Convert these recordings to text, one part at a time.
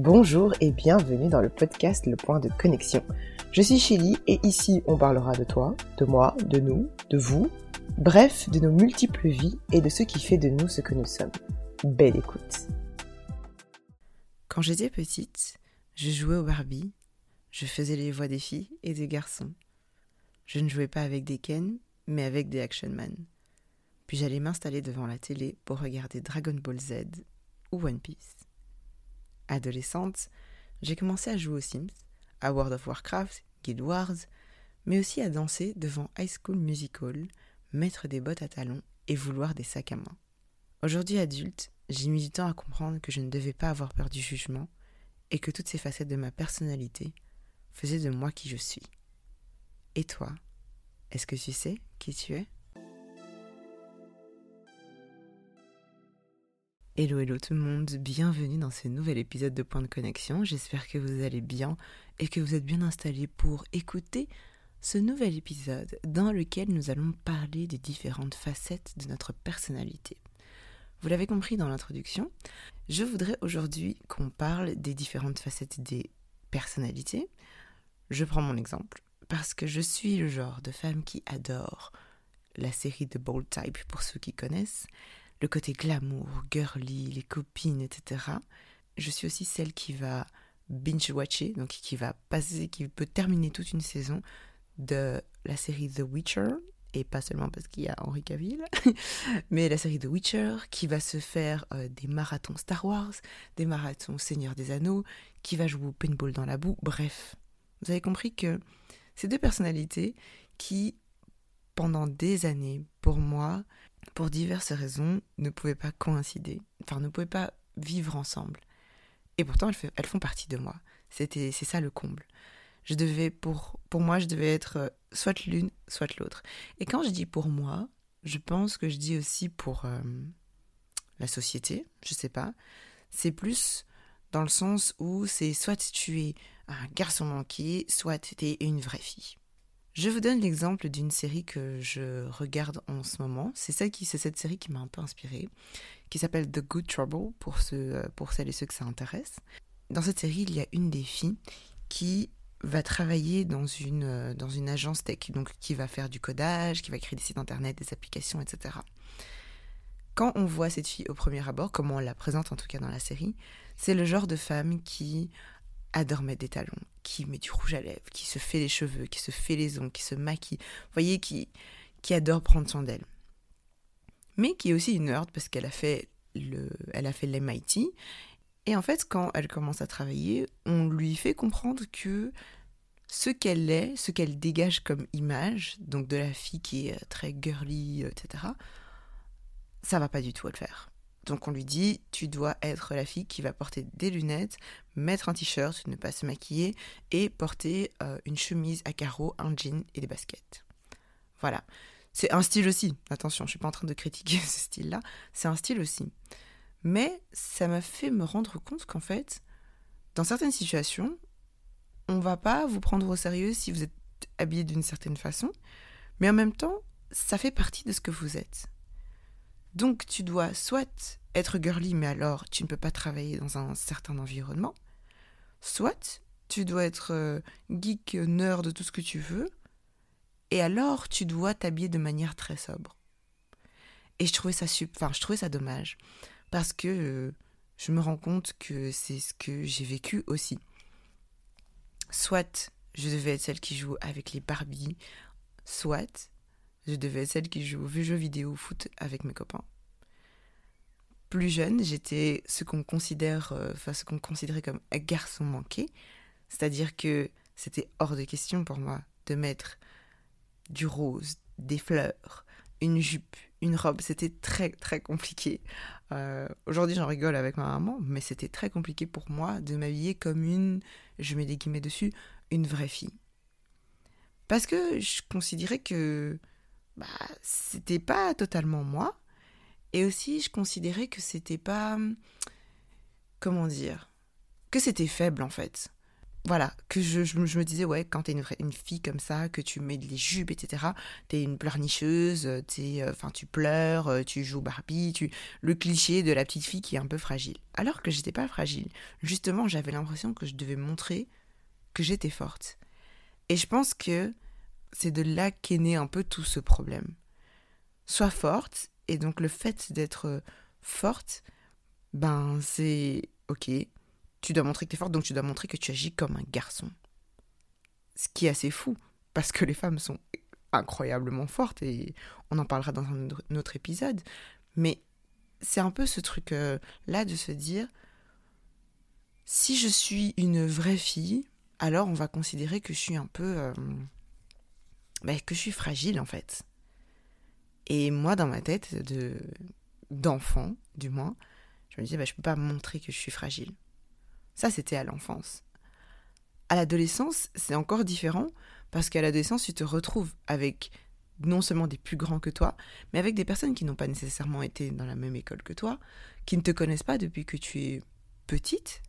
Bonjour et bienvenue dans le podcast Le Point de Connexion. Je suis Chili et ici on parlera de toi, de moi, de nous, de vous, bref, de nos multiples vies et de ce qui fait de nous ce que nous sommes. Belle écoute. Quand j'étais petite, je jouais au Barbie, je faisais les voix des filles et des garçons. Je ne jouais pas avec des Ken, mais avec des Action Man. Puis j'allais m'installer devant la télé pour regarder Dragon Ball Z ou One Piece. Adolescente, j'ai commencé à jouer aux Sims, à World of Warcraft, Guild Wars, mais aussi à danser devant High School Musical, mettre des bottes à talons et vouloir des sacs à main. Aujourd'hui adulte, j'ai mis du temps à comprendre que je ne devais pas avoir peur du jugement et que toutes ces facettes de ma personnalité faisaient de moi qui je suis. Et toi, est-ce que tu sais qui tu es? Hello hello tout le monde, bienvenue dans ce nouvel épisode de Point de Connexion. J'espère que vous allez bien et que vous êtes bien installés pour écouter ce nouvel épisode dans lequel nous allons parler des différentes facettes de notre personnalité. Vous l'avez compris dans l'introduction, je voudrais aujourd'hui qu'on parle des différentes facettes des personnalités. Je prends mon exemple parce que je suis le genre de femme qui adore la série de Bold Type pour ceux qui connaissent le côté glamour, girly, les copines, etc. Je suis aussi celle qui va binge-watcher, donc qui va passer, qui peut terminer toute une saison de la série The Witcher, et pas seulement parce qu'il y a Henri Cavill, mais la série The Witcher, qui va se faire euh, des marathons Star Wars, des marathons Seigneur des Anneaux, qui va jouer au paintball dans la boue, bref. Vous avez compris que ces deux personnalités qui, pendant des années, pour moi, pour diverses raisons, ne pouvaient pas coïncider, enfin ne pouvaient pas vivre ensemble. Et pourtant, elles, font partie de moi. C'était, c'est ça le comble. Je devais, pour, pour moi, je devais être euh, soit l'une, soit l'autre. Et quand je dis pour moi, je pense que je dis aussi pour euh, la société, je sais pas. C'est plus dans le sens où c'est soit tu es un garçon manqué, soit tu es une vraie fille. Je vous donne l'exemple d'une série que je regarde en ce moment. C'est celle c'est cette série qui m'a un peu inspirée, qui s'appelle The Good Trouble pour ceux, euh, pour celles et ceux que ça intéresse. Dans cette série, il y a une des filles qui va travailler dans une, euh, dans une agence tech, donc qui va faire du codage, qui va créer des sites internet, des applications, etc. Quand on voit cette fille au premier abord, comme on la présente en tout cas dans la série, c'est le genre de femme qui adore mettre des talons, qui met du rouge à lèvres, qui se fait les cheveux, qui se fait les ongles, qui se maquille, vous voyez, qui, qui adore prendre soin d'elle. Mais qui est aussi une nerd parce qu'elle a fait le, elle a fait l'MIT. Et en fait, quand elle commence à travailler, on lui fait comprendre que ce qu'elle est, ce qu'elle dégage comme image, donc de la fille qui est très girly, etc., ça va pas du tout le faire. Donc on lui dit, tu dois être la fille qui va porter des lunettes, mettre un t-shirt, ne pas se maquiller et porter euh, une chemise à carreaux, un jean et des baskets. Voilà. C'est un style aussi. Attention, je suis pas en train de critiquer ce style-là. C'est un style aussi. Mais ça m'a fait me rendre compte qu'en fait, dans certaines situations, on va pas vous prendre au sérieux si vous êtes habillé d'une certaine façon, mais en même temps, ça fait partie de ce que vous êtes. Donc tu dois soit être girly, mais alors tu ne peux pas travailler dans un certain environnement, soit tu dois être euh, geek, nerd, tout ce que tu veux, et alors tu dois t'habiller de manière très sobre. Et je trouvais ça enfin, je trouvais ça dommage parce que euh, je me rends compte que c'est ce que j'ai vécu aussi. Soit je devais être celle qui joue avec les Barbie, soit je devais être celle qui joue aux jeux vidéo foot avec mes copains. Plus jeune, j'étais ce qu'on considère, euh, enfin ce qu'on considérait comme un garçon manqué, c'est-à-dire que c'était hors de question pour moi de mettre du rose, des fleurs, une jupe, une robe. C'était très très compliqué. Euh, aujourd'hui, j'en rigole avec ma maman, mais c'était très compliqué pour moi de m'habiller comme une, je mets des guillemets dessus, une vraie fille. Parce que je considérais que bah, c'était pas totalement moi. Et aussi, je considérais que c'était pas. Comment dire Que c'était faible en fait. voilà, que je, je, me disais, ouais, quand t'es une, une fille comme ça, que tu mets des jupes, etc., t'es une pleurnicheuse, es, euh, enfin, tu pleures, euh, tu joues Barbie, tu, le cliché de la petite fille qui est un peu fragile. Alors que j'étais pas fragile. Justement, j'avais l'impression que je devais montrer que j'étais forte. Et je pense que c'est de là qu'est né un peu tout ce problème. Sois forte, et donc le fait d'être forte, ben c'est ok, tu dois montrer que tu es forte, donc tu dois montrer que tu agis comme un garçon. Ce qui est assez fou, parce que les femmes sont incroyablement fortes, et on en parlera dans un autre épisode. Mais c'est un peu ce truc-là de se dire, si je suis une vraie fille, alors on va considérer que je suis un peu... Euh, ben, que je suis fragile en fait. Et moi, dans ma tête de d'enfant, du moins, je me disais, bah, je ne peux pas montrer que je suis fragile. Ça, c'était à l'enfance. À l'adolescence, c'est encore différent parce qu'à l'adolescence, tu te retrouves avec non seulement des plus grands que toi, mais avec des personnes qui n'ont pas nécessairement été dans la même école que toi, qui ne te connaissent pas depuis que tu es petite.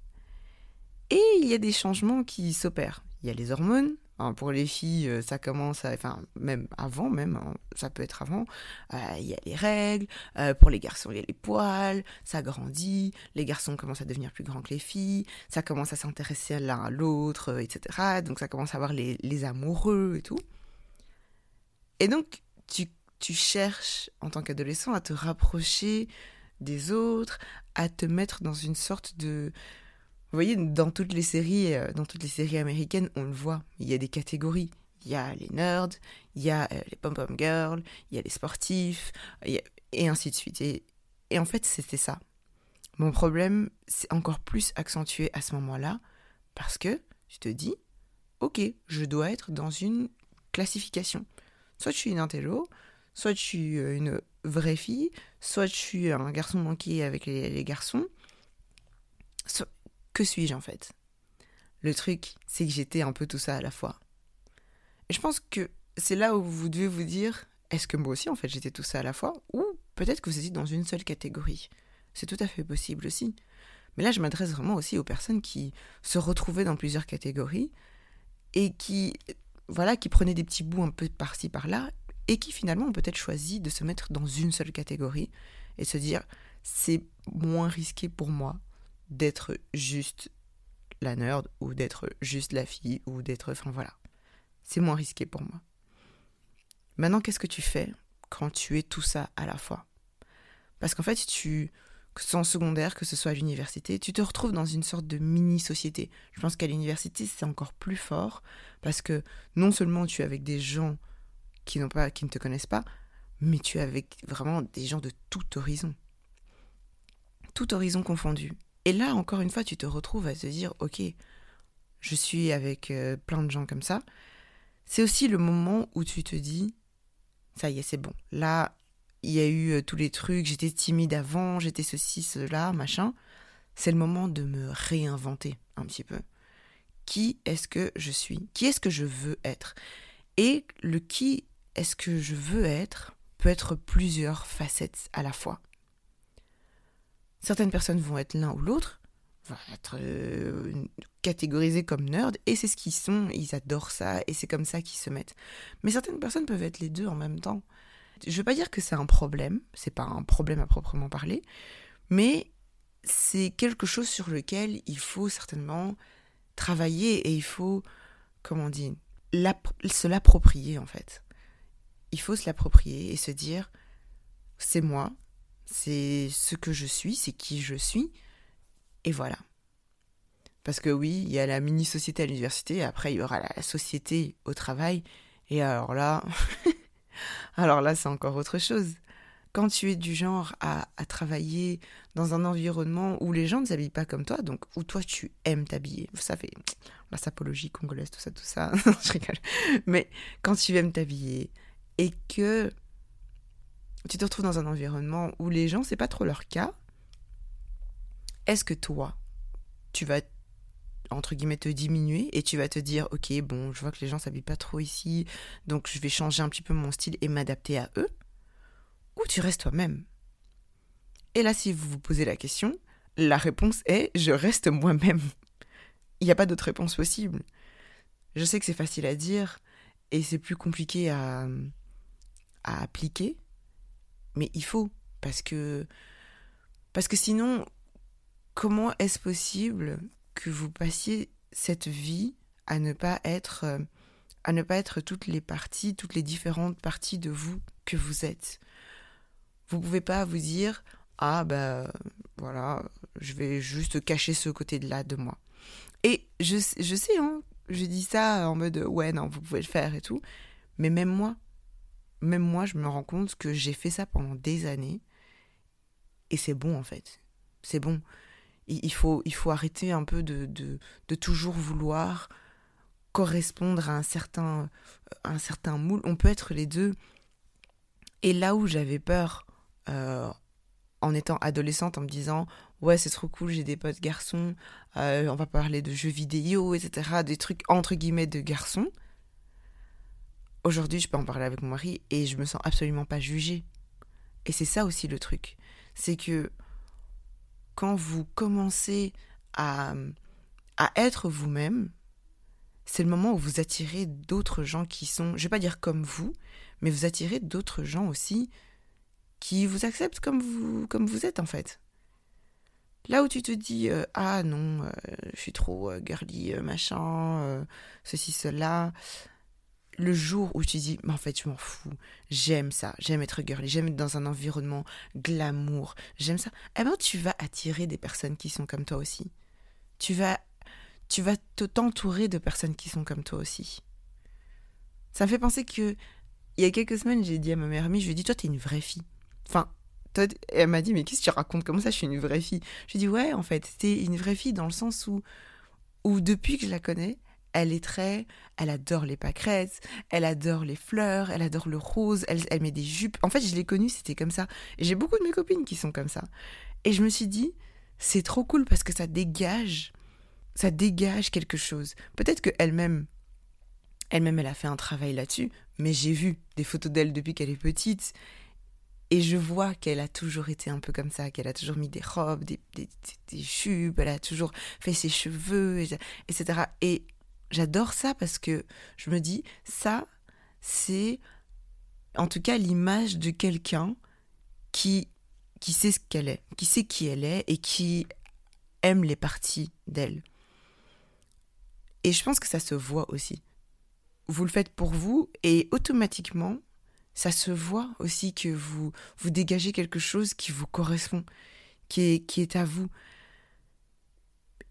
Et il y a des changements qui s'opèrent. Il y a les hormones, Pour les filles, euh, ça commence, à, enfin même avant, même hein, ça peut être avant. Euh, il y a les règles. Euh, pour les garçons, il y a les poils. Ça grandit. Les garçons commencent à devenir plus grands que les filles. Ça commence à s'intéresser l'un à l'autre, etc. Donc ça commence à avoir les, les, amoureux et tout. Et donc tu, tu cherches en tant qu'adolescent à te rapprocher des autres, à te mettre dans une sorte de vous voyez, dans toutes les séries, euh, dans toutes les séries américaines, on le voit. Il y a des catégories. Il y a les nerds, il y a euh, les pom-pom girls, il y a les sportifs, et ainsi de suite. Et, en fait, c'était ça. Mon problème, c'est encore plus accentué à ce moment-là, parce que tu te dis, ok, je dois être dans une classification. Soit je suis une intello, soit je suis euh, une vraie fille, soit je suis un garçon manqué avec les garçons, que suis-je en fait? Le truc, c'est que j'étais un peu tout ça à la fois. Et je pense que c'est là où vous devez vous dire, est-ce que moi aussi en fait j'étais tout ça à la fois? Ou peut-être que vous étiez dans une seule catégorie. C'est tout à fait possible aussi. Mais là, je m'adresse vraiment aussi aux personnes qui se retrouvaient dans plusieurs catégories et qui, voilà, qui prenaient des petits bouts un peu par-ci par-là et qui finalement ont peut-être choisi de se mettre dans une seule catégorie et se dire c'est moins risqué pour moi d'être juste la nerd ou d'être juste la fille ou d'être... Enfin voilà. C'est moins risqué pour moi. Maintenant, qu'est-ce que tu fais quand tu es tout ça à la fois? Parce qu'en fait, tu, que secondaire, que ce soit à l'université, tu te retrouves dans une sorte de mini-société. Je pense qu'à l'université, c'est encore plus fort parce que non seulement tu es avec des gens qui, pas, qui ne te connaissent pas, mais tu es avec vraiment des gens de tout horizon. Tout horizon confondu. Et là, encore une fois, tu te retrouves à te dire, ok, je suis avec euh, plein de gens comme ça. C'est aussi le moment où tu te dis, ça y est, c'est bon. Là, il y a eu euh, tous les trucs, j'étais timide avant, j'étais ceci, cela, machin. C'est le moment de me réinventer un petit peu. Qui est-ce que je suis? Qui est-ce que je veux être? Et le qui est-ce que je veux être peut être plusieurs facettes à la fois. Certaines personnes vont être l'un ou l'autre, vont être euh, catégorisées comme nerd, et c'est ce qu'ils sont, ils adorent ça, et c'est comme ça qu'ils se mettent. Mais certaines personnes peuvent être les deux en même temps. Je veux pas dire que c'est un problème, c'est pas un problème à proprement parler, mais c'est quelque chose sur lequel il faut certainement travailler et il faut, comment on dit, se l'approprier en fait. Il faut se l'approprier et se dire, c'est moi, c'est ce que je suis, c'est qui je suis, et voilà. Parce que oui, il y a la mini-société à l'université, après il y aura la société au travail, et alors là, alors là c'est encore autre chose. Quand tu es du genre à, travailler dans un environnement où les gens ne s'habillent pas comme toi, donc où toi tu aimes t'habiller, ça fait la sapologie congolaise, tout ça, tout ça, je rigole. Mais quand tu aimes t'habiller et que tu te retrouves dans un environnement où les gens, c'est pas trop leur cas, est-ce que toi, tu vas entre guillemets te diminuer et tu vas te dire ok bon je vois que les gens s'habillent pas trop ici donc je vais changer un petit peu mon style et m'adapter à eux? Ou tu restes toi-même? Et là si vous vous posez la question la réponse est je reste moi-même. Il n'y a pas d'autre réponse possible. Je sais que c'est facile à dire et c'est plus compliqué à, à appliquer, mais il faut parce que parce que sinon comment est-ce possible que vous passiez cette vie à ne pas être à ne pas être toutes les parties, toutes les différentes parties de vous que vous êtes? Vous pouvez pas vous dire ah ben voilà, je vais juste cacher ce côté de là de moi. Et je, je sais hein, je dis ça en mode ouais non, vous pouvez le faire et tout, mais même moi même moi je me rends compte que j'ai fait ça pendant des années et c'est bon en fait. C'est bon. Il faut, il faut arrêter un peu de, de, toujours vouloir correspondre à un certain, un certain moule. On peut être les deux. Et là où j'avais peur euh, en étant adolescente, en me disant ouais c'est trop cool, j'ai des potes garçons, euh, on va parler de jeux vidéo, etc., des trucs entre guillemets de garçons. Aujourd'hui, je peux en parler avec mon mari et je me sens absolument pas jugée. Et c'est ça aussi le truc c'est que quand vous commencez à, être vous-même, c'est le moment où vous attirez d'autres gens qui sont, je vais pas dire comme vous, mais vous attirez d'autres gens aussi qui vous acceptent comme vous, comme vous êtes en fait. Là où tu te dis euh, ah non, euh, je suis trop euh, girly, machin, ceci, cela, le jour où tu dis, mais en fait, je m'en fous, j'aime ça, j'aime être girly, j'aime être dans un environnement glamour, j'aime ça, eh ben, tu vas attirer des personnes qui sont comme toi aussi. Tu vas, tu vas t'entourer de personnes qui sont comme toi aussi. Ça me fait penser que, il y a quelques semaines, j'ai dit à ma mère amie, je lui ai dit, toi, t'es une vraie fille. Enfin, toi, elle m'a dit, mais qu'est-ce que tu racontes? Comment ça, je suis une vraie fille? Je lui ai dit, ouais, en fait, t'es une vraie fille dans le sens où, où depuis que je la connais, elle est très, elle adore les pâquerettes, elle adore les fleurs, elle adore le rose, elle, met des jupes. En fait, je l'ai connue, c'était comme ça. J'ai beaucoup de mes copines qui sont comme ça. Et je me suis dit, c'est trop cool parce que ça dégage, ça dégage quelque chose. Peut-être que elle-même, elle-même, elle a fait un travail là-dessus, mais j'ai vu des photos d'elle depuis qu'elle est petite. Et je vois qu'elle a toujours été un peu comme ça, qu'elle a toujours mis des robes, des, des, des, jupes, elle a toujours fait ses cheveux, etc. Et J'adore ça parce que je me dis, ça, c'est en tout cas l'image de quelqu'un qui, qui sait ce qu'elle est, qui sait qui elle est et qui aime les parties d'elle. Et je pense que ça se voit aussi. Vous le faites pour vous et automatiquement, ça se voit aussi que vous, vous dégagez quelque chose qui vous correspond, qui est, qui est à vous.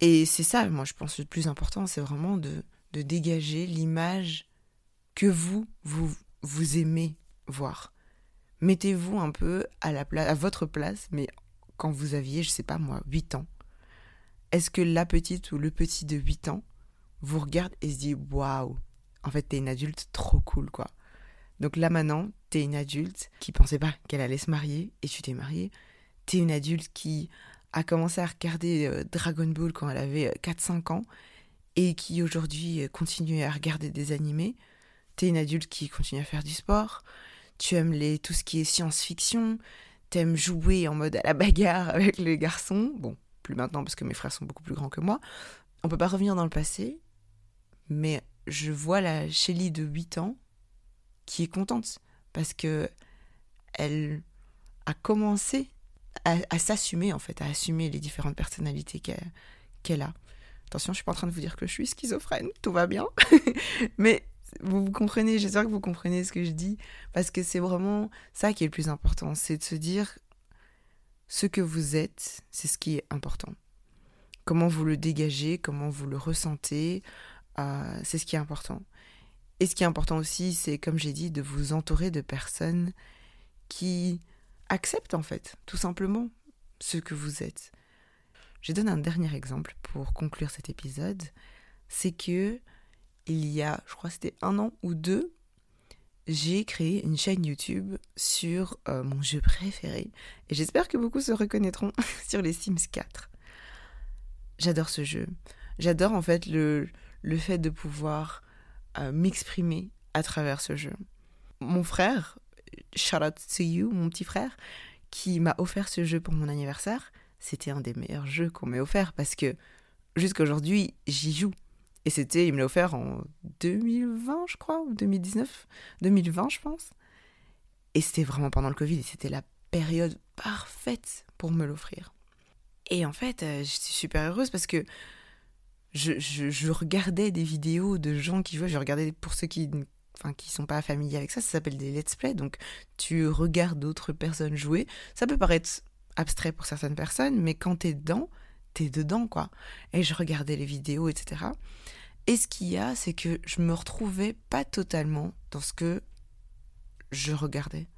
Et c'est ça, moi, je pense, le plus important, c'est vraiment de, de dégager l'image que vous, vous, vous aimez voir. Mettez-vous un peu à, la à votre place, mais quand vous aviez, je sais pas moi, 8 ans. Est-ce que la petite ou le petit de 8 ans vous regarde et se dit waouh, en fait, t'es une adulte trop cool, quoi. Donc là maintenant, t'es une adulte qui pensait pas qu'elle allait se marier et tu t'es mariée. T'es une adulte qui a commencé à regarder euh, Dragon Ball quand elle avait 4-5 euh, ans et qui aujourd'hui euh, continue à regarder des animés. T'es une adulte qui continue à faire du sport. Tu aimes tout ce qui est science-fiction. T'aimes jouer en mode à la bagarre avec les garçons. Bon, plus maintenant parce que mes frères sont beaucoup plus grands que moi. On peut pas revenir dans le passé, mais je vois la Shelly de 8 ans qui est contente parce que elle a commencé à, s'assumer en fait, à assumer les différentes personnalités qu'elle a. Attention, je suis pas en train de vous dire que je suis schizophrène, tout va bien. Mais vous, comprenez, j'espère que vous comprenez ce que je dis, parce que c'est vraiment ça qui est le plus important, c'est de se dire ce que vous êtes, c'est ce qui est important. Comment vous le dégagez, comment vous le ressentez, euh, c'est ce qui est important. Et ce qui est important aussi, c'est, comme j'ai dit, de vous entourer de personnes qui acceptent, en fait, tout simplement, ce que vous êtes. Je donne un dernier exemple pour conclure cet épisode. C'est que il y a, je crois c'était un an ou deux, j'ai créé une chaîne YouTube sur euh, mon jeu préféré. Et j'espère que beaucoup se reconnaîtront sur les Sims 4. J'adore ce jeu. J'adore en fait le, le fait de pouvoir euh, m'exprimer à travers ce jeu. Mon frère, shout out to you, mon petit frère, qui m'a offert ce jeu pour mon anniversaire, c'était un des meilleurs jeux qu'on m'ait offert parce que jusqu'à aujourd'hui, j'y joue. Et c'était, il me l'a offert en 2020, je crois, ou 2019, 2020, je pense. Et c'était vraiment pendant le Covid, et c'était la période parfaite pour me l'offrir. Et en fait, euh, je suis super heureuse parce que je, je, regardais des vidéos de gens qui jouaient. Je regardais, pour ceux qui enfin qui sont pas familiers avec ça, ça s'appelle des let's play. Donc tu regardes d'autres personnes jouer. Ça peut paraître abstrait pour certaines personnes, mais quand t'es dedans, t'es dedans quoi. Et je regardais les vidéos, etc. Et ce qu'il y a, c'est que je me retrouvais pas totalement dans ce que je regardais.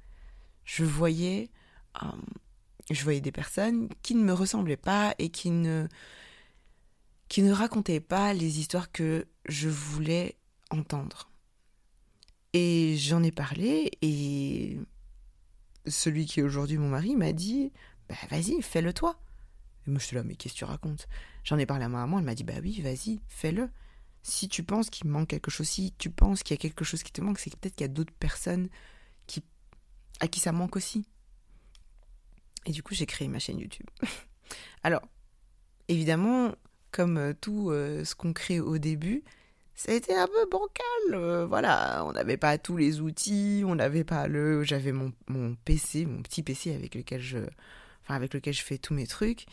Je voyais, euh, je voyais des personnes qui ne me ressemblaient pas et qui ne, qui ne racontaient pas les histoires que je voulais entendre. Et j'en ai parlé et celui qui est aujourd'hui mon mari m'a dit Bah vas-y, fais-le toi. Et moi je suis là, mais qu'est-ce que tu racontes? J'en ai parlé à ma maman, elle m'a dit Bah oui, vas-y, fais-le. Si tu penses qu'il manque quelque chose, si tu penses qu'il y a quelque chose qui te manque, c'est peut-être qu'il y a d'autres personnes qui, à qui ça manque aussi. Et du coup, j'ai créé ma chaîne YouTube. Alors, évidemment, comme euh, tout euh, ce qu'on crée au début, été un peu bancal. Euh, voilà, on n'avait pas tous les outils, on n'avait pas le. J'avais mon, mon, PC, mon petit PC avec lequel je, enfin avec lequel je fais tous mes trucs,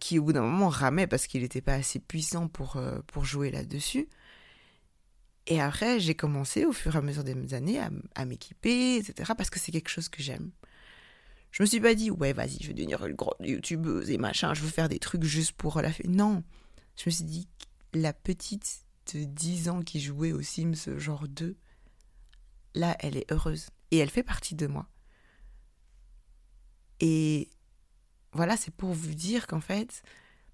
qui au bout d'un moment ramait parce qu'il n'était pas assez puissant pour pour jouer là-dessus. Et après, j'ai commencé au fur et à mesure des années à, à m'équiper, etc. Parce que c'est quelque chose que j'aime. Je me suis pas dit, ouais, vas-y, je vais devenir une grande youtubeuse et machin, je veux faire des trucs juste pour la fête. Non, je me suis dit, la petite de 10 ans qui jouait aux Sims genre 2, là, elle est heureuse. Et elle fait partie de moi. Et voilà, c'est pour vous dire qu'en fait,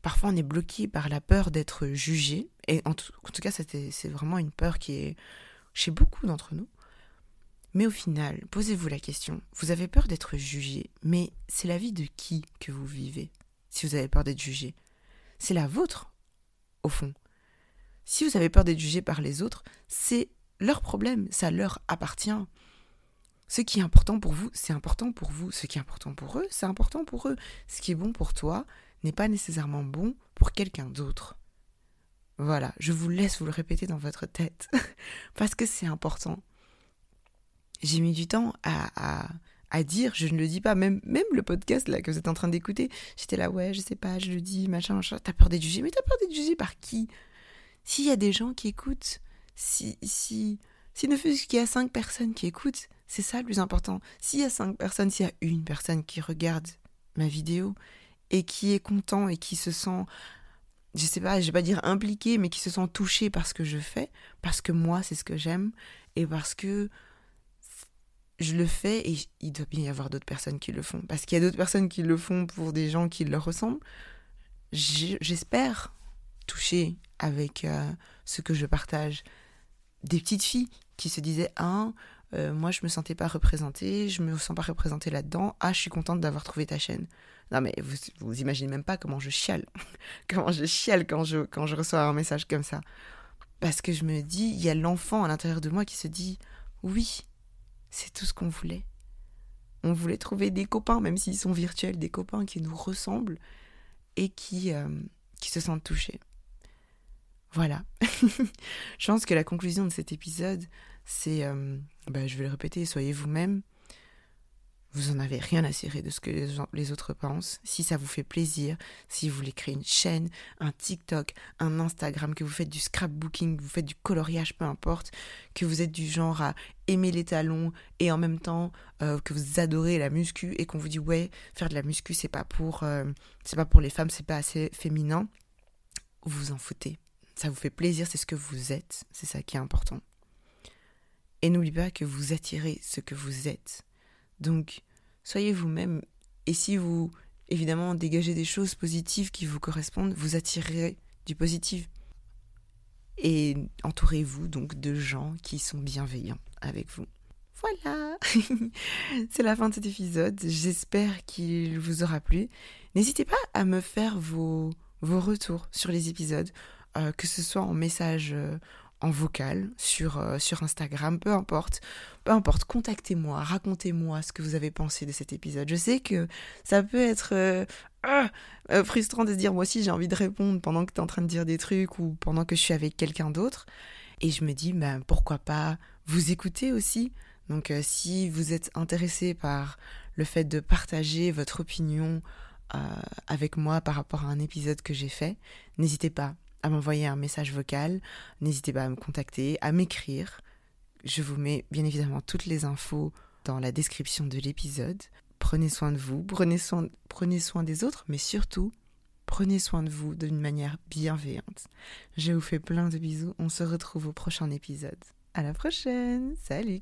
parfois on est bloqué par la peur d'être jugé. Et en tout, en tout cas, c'est vraiment une peur qui est chez beaucoup d'entre nous. Mais au final, posez-vous la question, vous avez peur d'être jugé, mais c'est la vie de qui que vous vivez si vous avez peur d'être jugé? C'est la vôtre, au fond. Si vous avez peur d'être jugé par les autres, c'est leur problème, ça leur appartient. Ce qui est important pour vous, c'est important pour vous. Ce qui est important pour eux, c'est important pour eux. Ce qui est bon pour toi n'est pas nécessairement bon pour quelqu'un d'autre. Voilà, je vous laisse vous le répéter dans votre tête, parce que c'est important j'ai mis du temps à, dire, je ne le dis pas, même, le podcast que vous êtes en train d'écouter, j'étais là, ouais, je sais pas, je le dis, machin, machin, t'as peur d'être jugé, mais t'as peur d'être jugé par qui? S'il y a des gens qui écoutent, si, si, si ne fût-ce qu'il y a cinq personnes qui écoutent, c'est ça le plus important. S'il y a cinq personnes, s'il y a une personne qui regarde ma vidéo et qui est content et qui se sent je sais pas, je vais pas dire impliqué, mais qui se sent touché par ce que je fais, parce que moi, c'est ce que j'aime, et parce que je le fais et il doit bien y avoir d'autres personnes qui le font. Parce qu'il y a d'autres personnes qui le font pour des gens qui leur ressemblent. J'espère toucher avec euh, ce que je partage des petites filles qui se disaient Ah, euh, moi je me sentais pas représentée, je me sens pas représentée là-dedans. Ah, je suis contente d'avoir trouvé ta chaîne. Non, mais vous, vous imaginez même pas comment je chiale. comment je chiale quand je, quand je reçois un message comme ça. Parce que je me dis, il y a l'enfant à l'intérieur de moi qui se dit Oui, c'est tout ce qu'on voulait. On voulait trouver des copains, même s'ils sont virtuels, des copains qui nous ressemblent et qui, euh, qui se sentent touchés. Voilà. je pense que la conclusion de cet épisode, c'est, euh, bah, je vais le répéter, soyez vous-même, vous en avez rien à cirer de ce que les, autres pensent. Si ça vous fait plaisir, si vous voulez créer une chaîne, un TikTok, un Instagram, que vous faites du scrapbooking, que vous faites du coloriage, peu importe, que vous êtes du genre à aimer les talons et en même temps euh, que vous adorez la muscu et qu'on vous dit ouais, faire de la muscu c'est pas pour euh, pas pour les femmes, c'est pas assez féminin, vous vous en foutez. Ça vous fait plaisir, c'est ce que vous êtes, c'est ça qui est important. Et n'oubliez pas que vous attirez ce que vous êtes. Donc, soyez vous-même. Et si vous, évidemment, dégagez des choses positives qui vous correspondent, vous attirerez du positif. Et entourez-vous donc de gens qui sont bienveillants avec vous. Voilà, c'est la fin de cet épisode. J'espère qu'il vous aura plu. N'hésitez pas à me faire vos, vos retours sur les épisodes, euh, que ce soit en message, euh, en vocal sur, euh, sur Instagram, peu importe. Peu importe, contactez-moi, racontez-moi ce que vous avez pensé de cet épisode. Je sais que ça peut être ah, frustrant de se dire moi aussi j'ai envie de répondre pendant que tu es en train de dire des trucs ou pendant que je suis avec quelqu'un d'autre. Et je me dis, ben, pourquoi pas vous écouter aussi Donc si vous êtes intéressé par le fait de partager votre opinion avec moi par rapport à un épisode que j'ai fait, n'hésitez pas à m'envoyer un message vocal, n'hésitez pas à me contacter, à m'écrire. Je vous mets bien évidemment toutes les infos dans la description de l'épisode. Prenez soin de vous, prenez soin, des autres, mais surtout, prenez soin de vous d'une manière bienveillante. Je vous fais plein de bisous, on se retrouve au prochain épisode. À la prochaine Salut